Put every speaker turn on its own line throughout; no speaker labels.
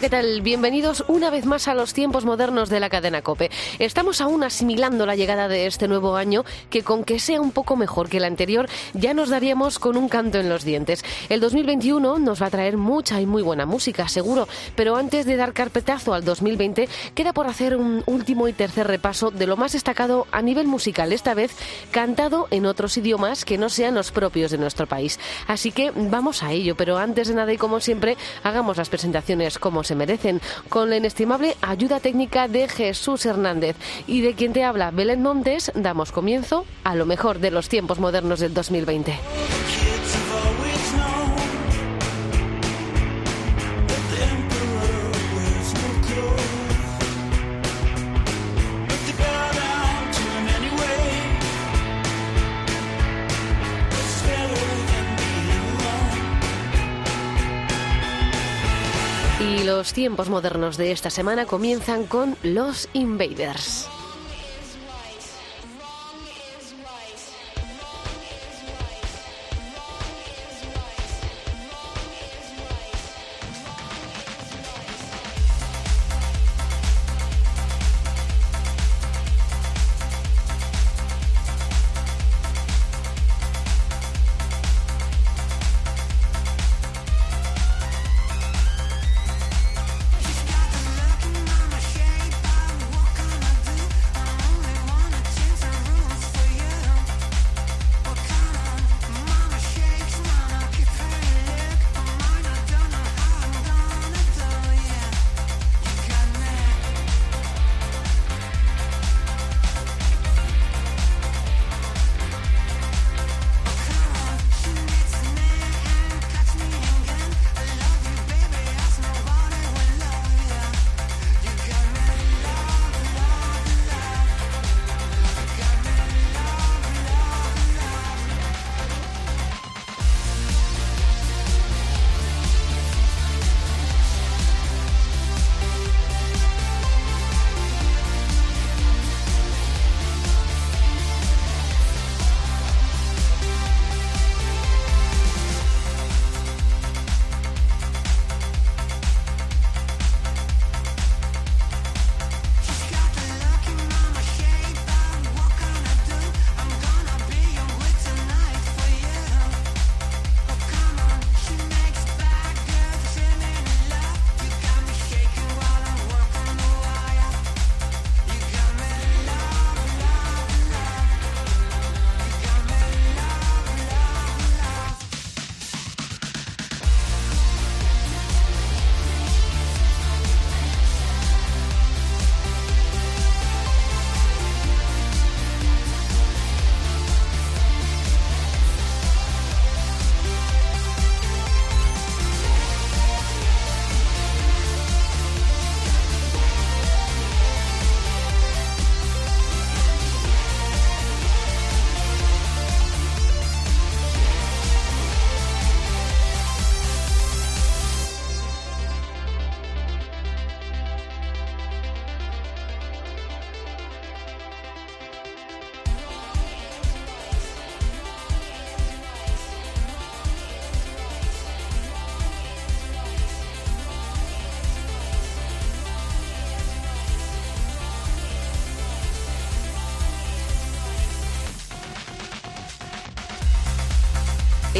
¿Qué tal? Bienvenidos una vez más a los tiempos modernos de la cadena Cope. Estamos aún asimilando la llegada de este nuevo año que con que sea un poco mejor que el anterior ya nos daríamos con un canto en los dientes. El 2021 nos va a traer mucha y muy buena música, seguro, pero antes de dar carpetazo al 2020 queda por hacer un último y tercer repaso de lo más destacado a nivel musical, esta vez cantado en otros idiomas que no sean los propios de nuestro país. Así que vamos a ello, pero antes de nada y como siempre, hagamos las presentaciones como se merecen, con la inestimable ayuda técnica de Jesús Hernández. Y de quien te habla, Belén Montes, damos comienzo a lo mejor de los tiempos modernos del 2020. Los tiempos modernos de esta semana comienzan con los Invaders.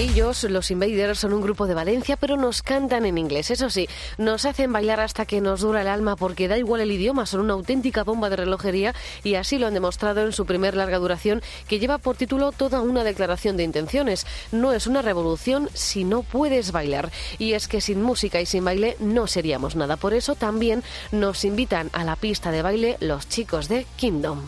Ellos, los Invaders, son un grupo de Valencia, pero nos cantan en inglés. Eso sí, nos hacen bailar hasta que nos dura el alma porque da igual el idioma, son una auténtica bomba de relojería y así lo han demostrado en su primer larga duración que lleva por título toda una declaración de intenciones. No es una revolución si no puedes bailar. Y es que sin música y sin baile no seríamos nada. Por eso también nos invitan a la pista de baile los chicos de Kingdom.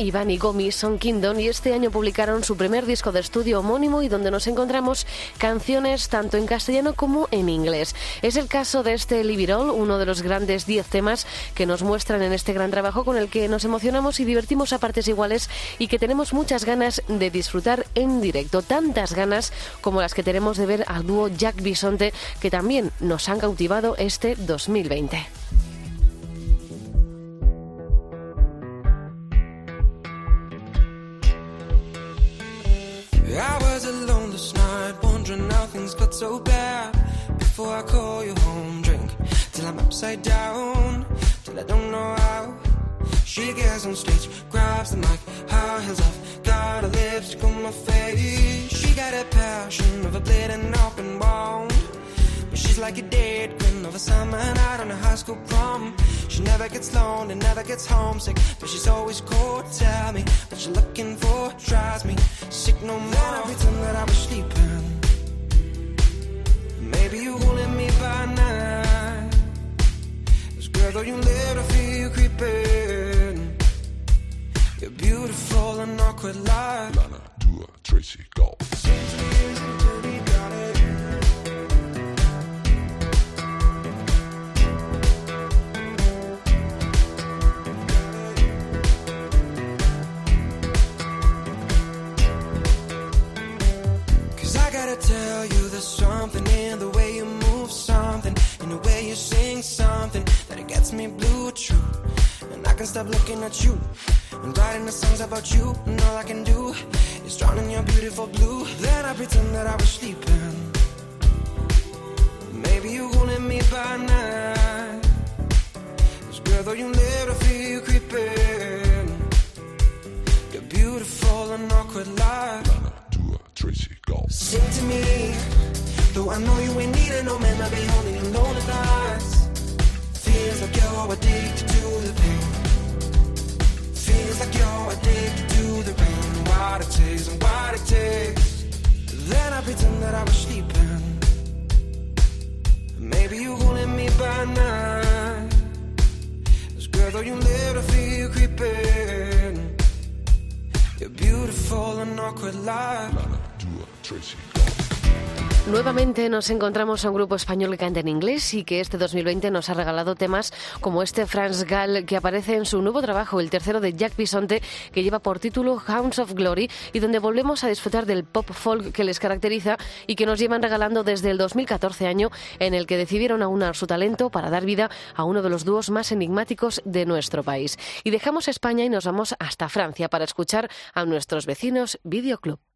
Iván y Gomi son Kingdom y este año publicaron su primer disco de estudio homónimo y donde nos encontramos canciones tanto en castellano como en inglés. Es el caso de este All, uno de los grandes 10 temas que nos muestran en este gran trabajo con el que nos emocionamos y divertimos a partes iguales y que tenemos muchas ganas de disfrutar en directo. Tantas ganas como las que tenemos de ver al dúo Jack Bisonte que también nos han cautivado este 2020.
So bad. Before I call you home, drink till I'm upside down, till I don't know how. She gets on stage, grabs the mic, high heels off, got her lipstick on my face. She got a passion of a bleeding open wound. But she's like a dead queen of a summer night on a high school prom. She never gets lonely, never gets homesick, but she's always cold. Tell me what you're looking for, drives me sick no more. Then I pretend that I was sleeping. This though you live, I feel you creeping. You're beautiful and awkward like
Lana, Dua, Tracy, go.
Cause I gotta tell you, there's something in the way you move, something in the way you sing, something that it gets me blue, true. And I can stop looking at you and writing the songs about you. And all I can do is drown in your beautiful blue. Then I pretend that I was sleeping. Maybe you holding me by night. This girl, though you live, I feel you creeping. You're beautiful and awkward
Dua, Tracy, go.
Sing to me, though I know you ain't needing no man, I'll be holding you lonely nights. Feels like you're addicted to the pain. Feels like you're addicted to the rain. What it takes and what it takes. Then I pretend that I was sleeping. Maybe you holding me by night. This girl, though you live, I feel you creeping. You're beautiful and awkward like.
Lana, Dua, Tracy, go.
Nuevamente nos encontramos a un grupo español que canta en inglés y que este 2020 nos ha regalado temas como este Franz Gall que aparece en su nuevo trabajo, el tercero de Jack Bisonte, que lleva por título Hounds of Glory y donde volvemos a disfrutar del pop folk que les caracteriza y que nos llevan regalando desde el 2014 año en el que decidieron aunar su talento para dar vida a uno de los dúos más enigmáticos de nuestro país. Y dejamos España y nos vamos hasta Francia para escuchar a nuestros vecinos Videoclub.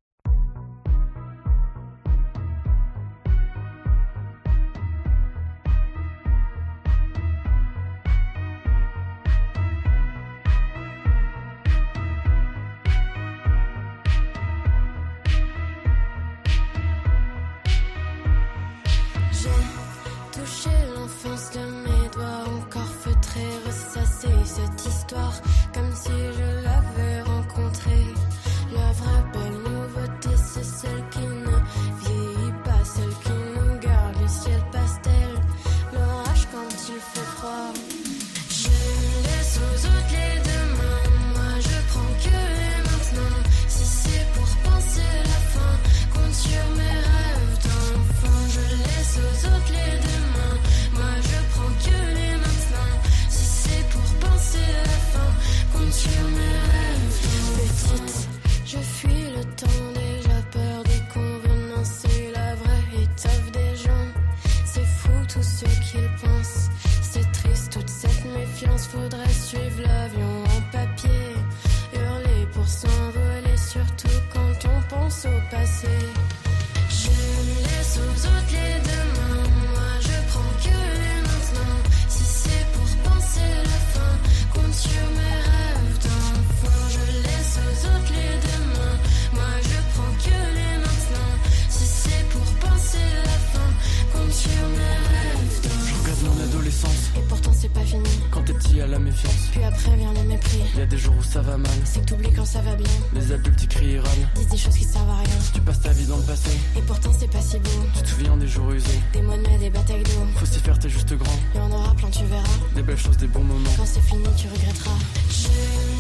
Les
adultes ils crient et râlent.
Disent des choses qui servent à rien.
Tu passes ta vie dans le passé.
Et pourtant c'est pas si beau.
Tu te souviens des jours usés.
Des mois de mai, des batailles d'eau.
Faut s'y faire, t'es juste grand.
Il y en aura plein, tu verras.
Des belles choses, des bons moments.
Quand c'est fini, tu regretteras. Je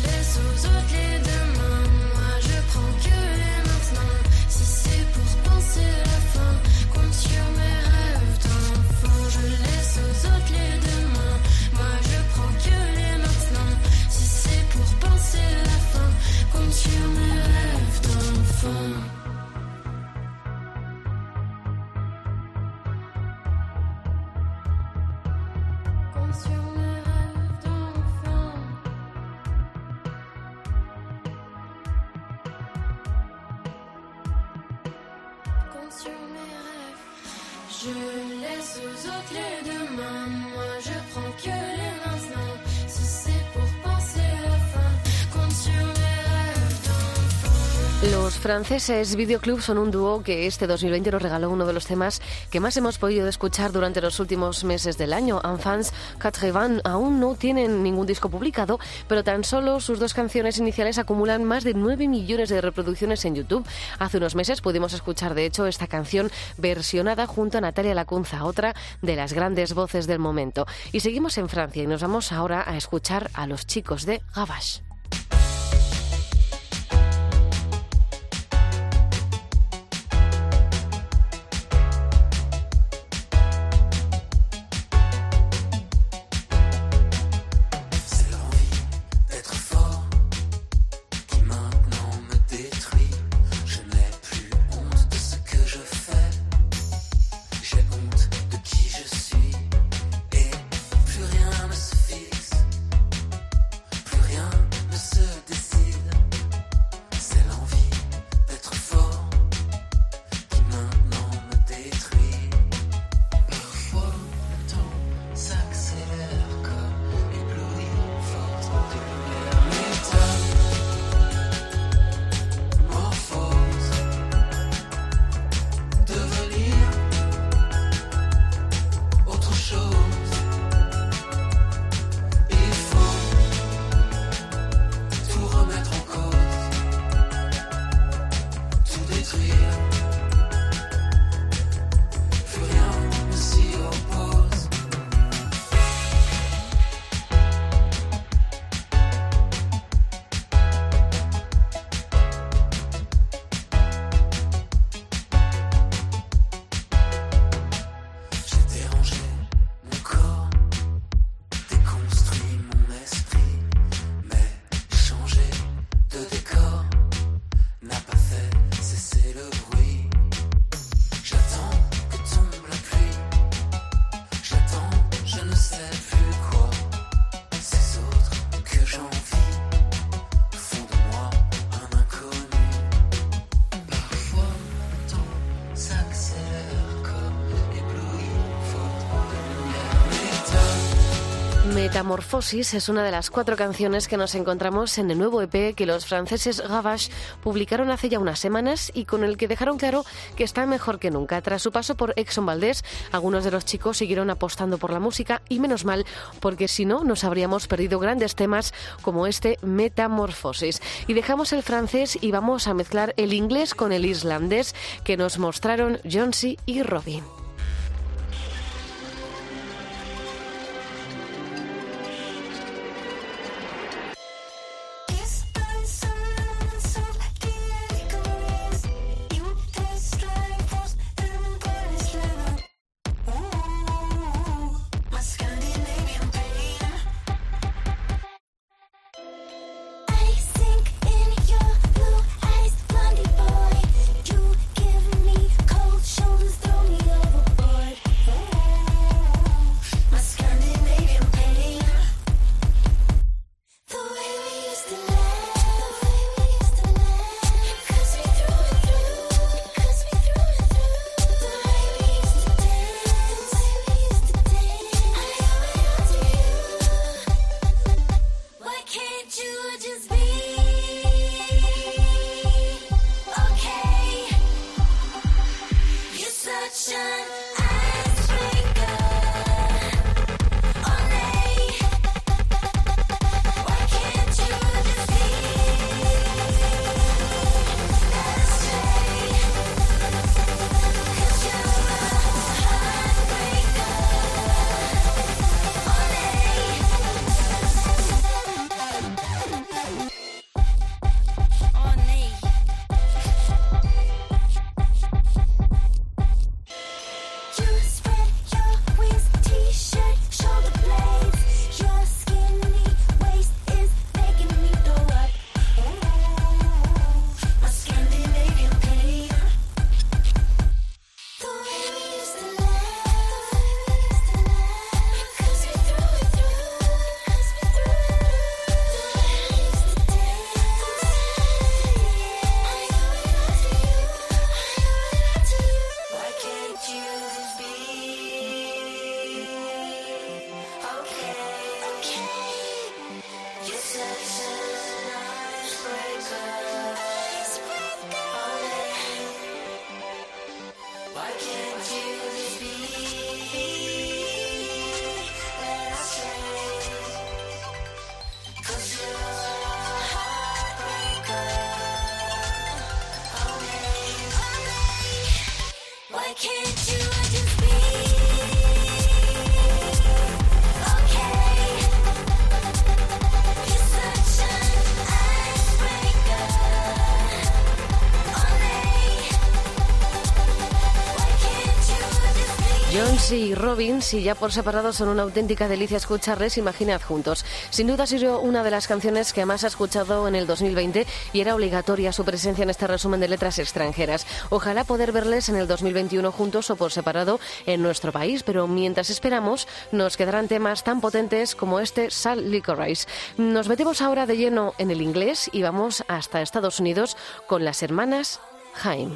laisse aux autres les demain. Moi, je prends que les maintenant. Si c'est pour penser la fin, compte sur mes rêves d'enfant. Je laisse aux autres les demain. Moi, je prends que les maintenant. Si c'est pour penser la fin, quand tu m'élèves d'enfant.
Franceses Videoclub son un dúo que este 2020 nos regaló uno de los temas que más hemos podido escuchar durante los últimos meses del año. Enfants Quatre-Vingts aún no tienen ningún disco publicado, pero tan solo sus dos canciones iniciales acumulan más de 9 millones de reproducciones en YouTube. Hace unos meses pudimos escuchar, de hecho, esta canción versionada junto a Natalia Lacunza, otra de las grandes voces del momento. Y seguimos en Francia y nos vamos ahora a escuchar a los chicos de Gavache. Metamorfosis es una de las cuatro canciones que nos encontramos en el nuevo EP que los franceses Gavache publicaron hace ya unas semanas y con el que dejaron claro que está mejor que nunca. Tras su paso por Exxon Valdés, algunos de los chicos siguieron apostando por la música y menos mal, porque si no nos habríamos perdido grandes temas como este Metamorfosis. Y dejamos el francés y vamos a mezclar el inglés con el islandés que nos mostraron Johnsy y Robin.
Y
Robin, si ya por separado son una auténtica delicia escucharles, imaginad juntos. Sin duda ha sido una de las canciones que más ha escuchado en el 2020 y era obligatoria su presencia en este resumen de letras extranjeras. Ojalá poder verles en el 2021 juntos o por separado en nuestro país, pero mientras esperamos nos quedarán temas tan potentes como este Salt Licorice. Nos metemos ahora de lleno en el inglés y vamos hasta Estados Unidos con las hermanas Haim.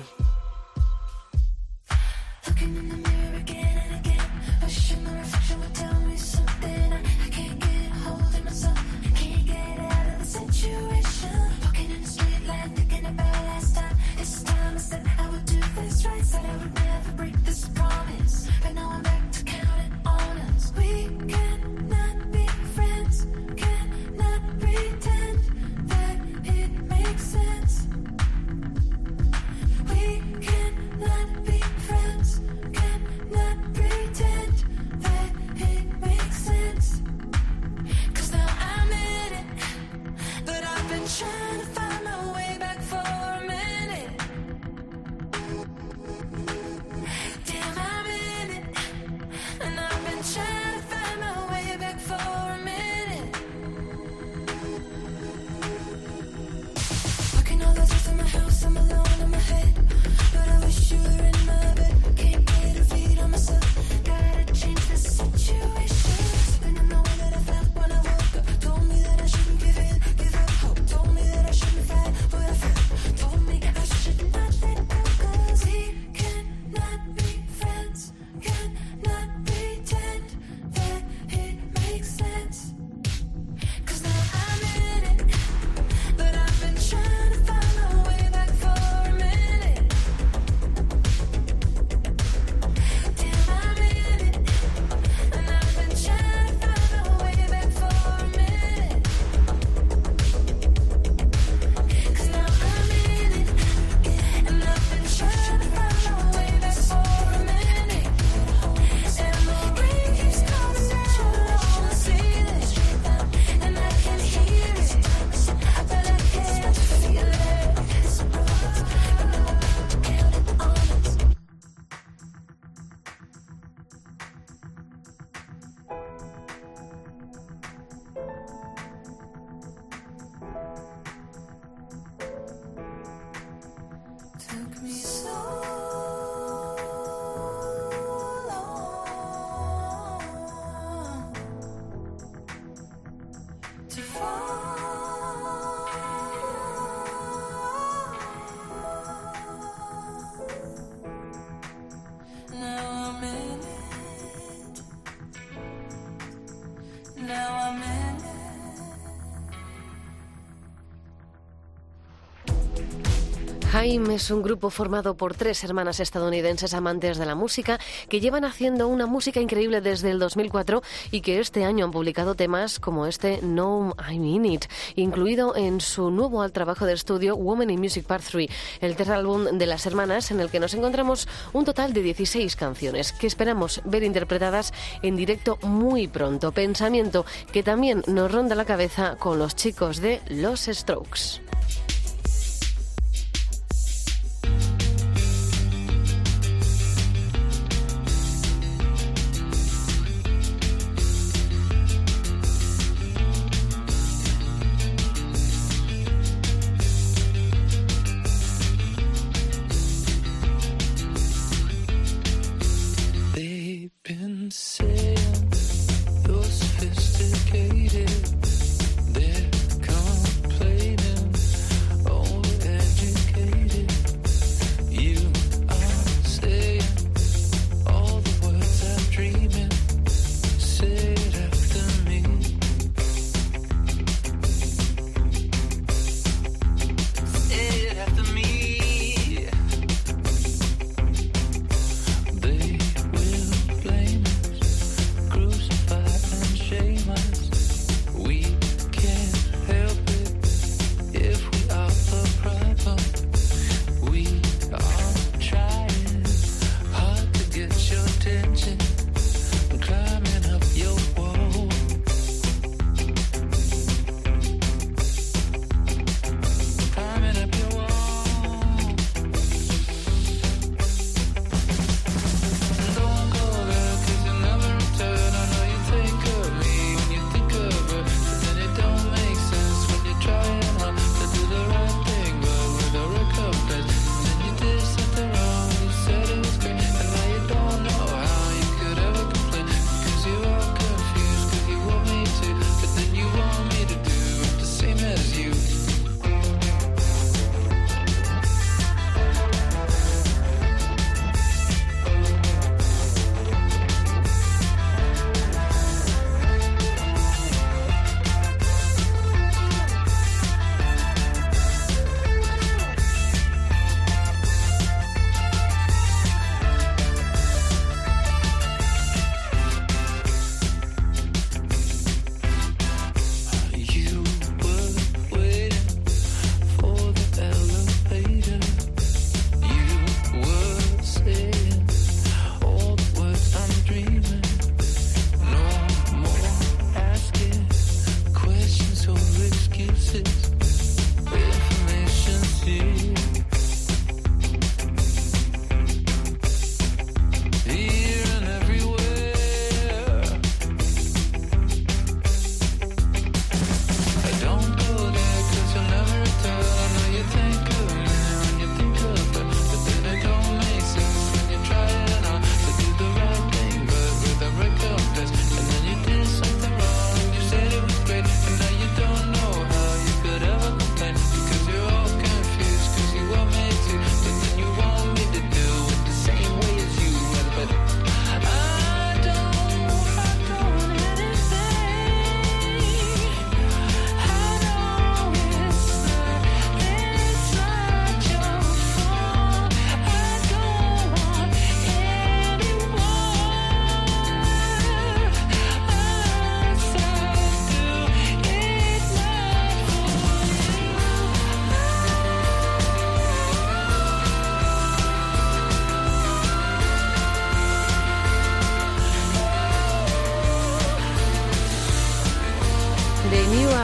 Haim es un grupo formado por tres hermanas estadounidenses amantes de la música que llevan haciendo una música increíble desde el 2004 y que este año han publicado temas como este No I Mean It, incluido en su nuevo trabajo de estudio Woman in Music Part 3, el tercer álbum de las hermanas en el que nos encontramos un total de 16 canciones que esperamos ver interpretadas en directo muy pronto. Pensamiento que también nos ronda la cabeza con los chicos de Los Strokes.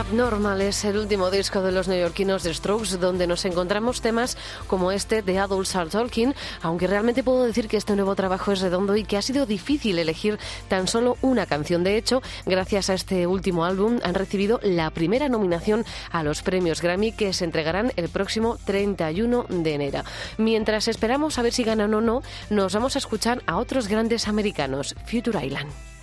Abnormal es el último disco de los neoyorquinos de Strokes, donde nos encontramos temas como este de Adults Are Talking, aunque realmente puedo decir que este nuevo trabajo es redondo y que ha sido difícil elegir tan solo una canción. De hecho, gracias a este último álbum han recibido la primera nominación a los premios Grammy que se entregarán el próximo 31 de enero. Mientras esperamos a ver si ganan o no, nos vamos a escuchar a otros grandes americanos, Future Island.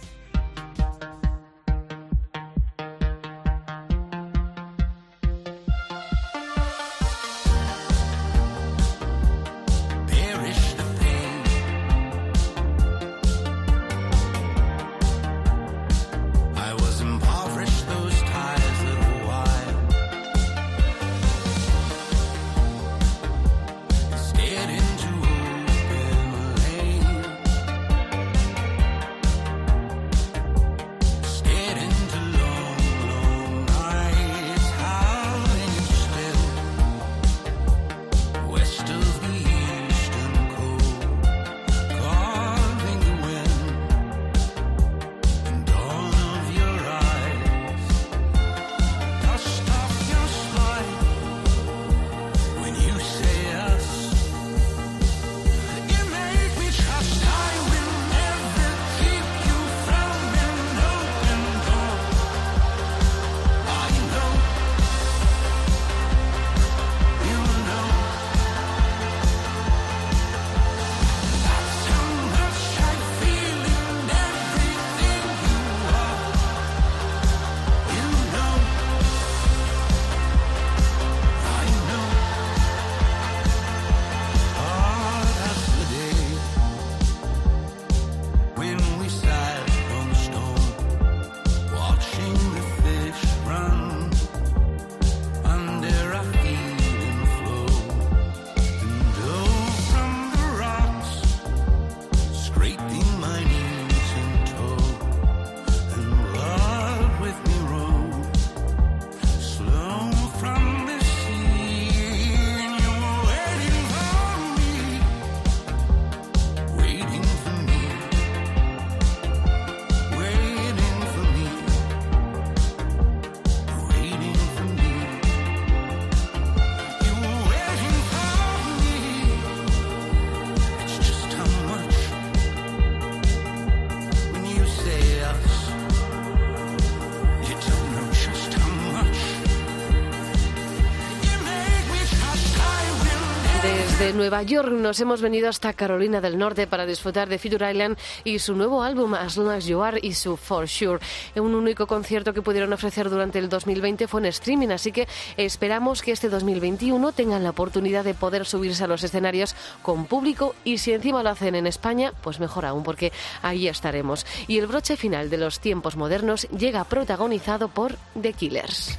Nueva York nos hemos venido hasta Carolina del Norte para disfrutar de Future Island y su nuevo álbum As Long As You Are y su For Sure. Un único concierto que pudieron ofrecer durante el 2020 fue en streaming, así que esperamos que este 2021 tengan la oportunidad de poder subirse a los escenarios con público y si encima lo hacen en España, pues mejor aún porque ahí estaremos. Y el broche final de los tiempos modernos llega protagonizado por The Killers.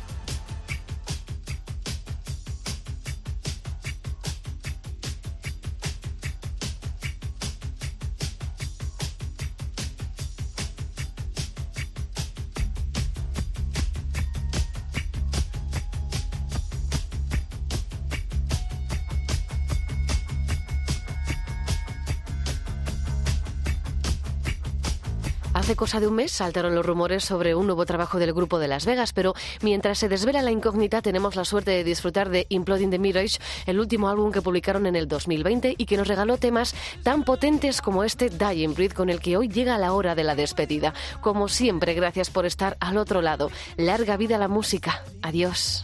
Cosa de un mes saltaron los rumores sobre un nuevo trabajo del grupo de Las Vegas, pero mientras se desvela la incógnita tenemos la suerte de disfrutar de Imploding the Mirage, el último álbum que publicaron en el 2020 y que nos regaló temas tan potentes como este Dying Breed con el que hoy llega la hora de la despedida. Como siempre, gracias por estar al otro lado. Larga vida la música. Adiós.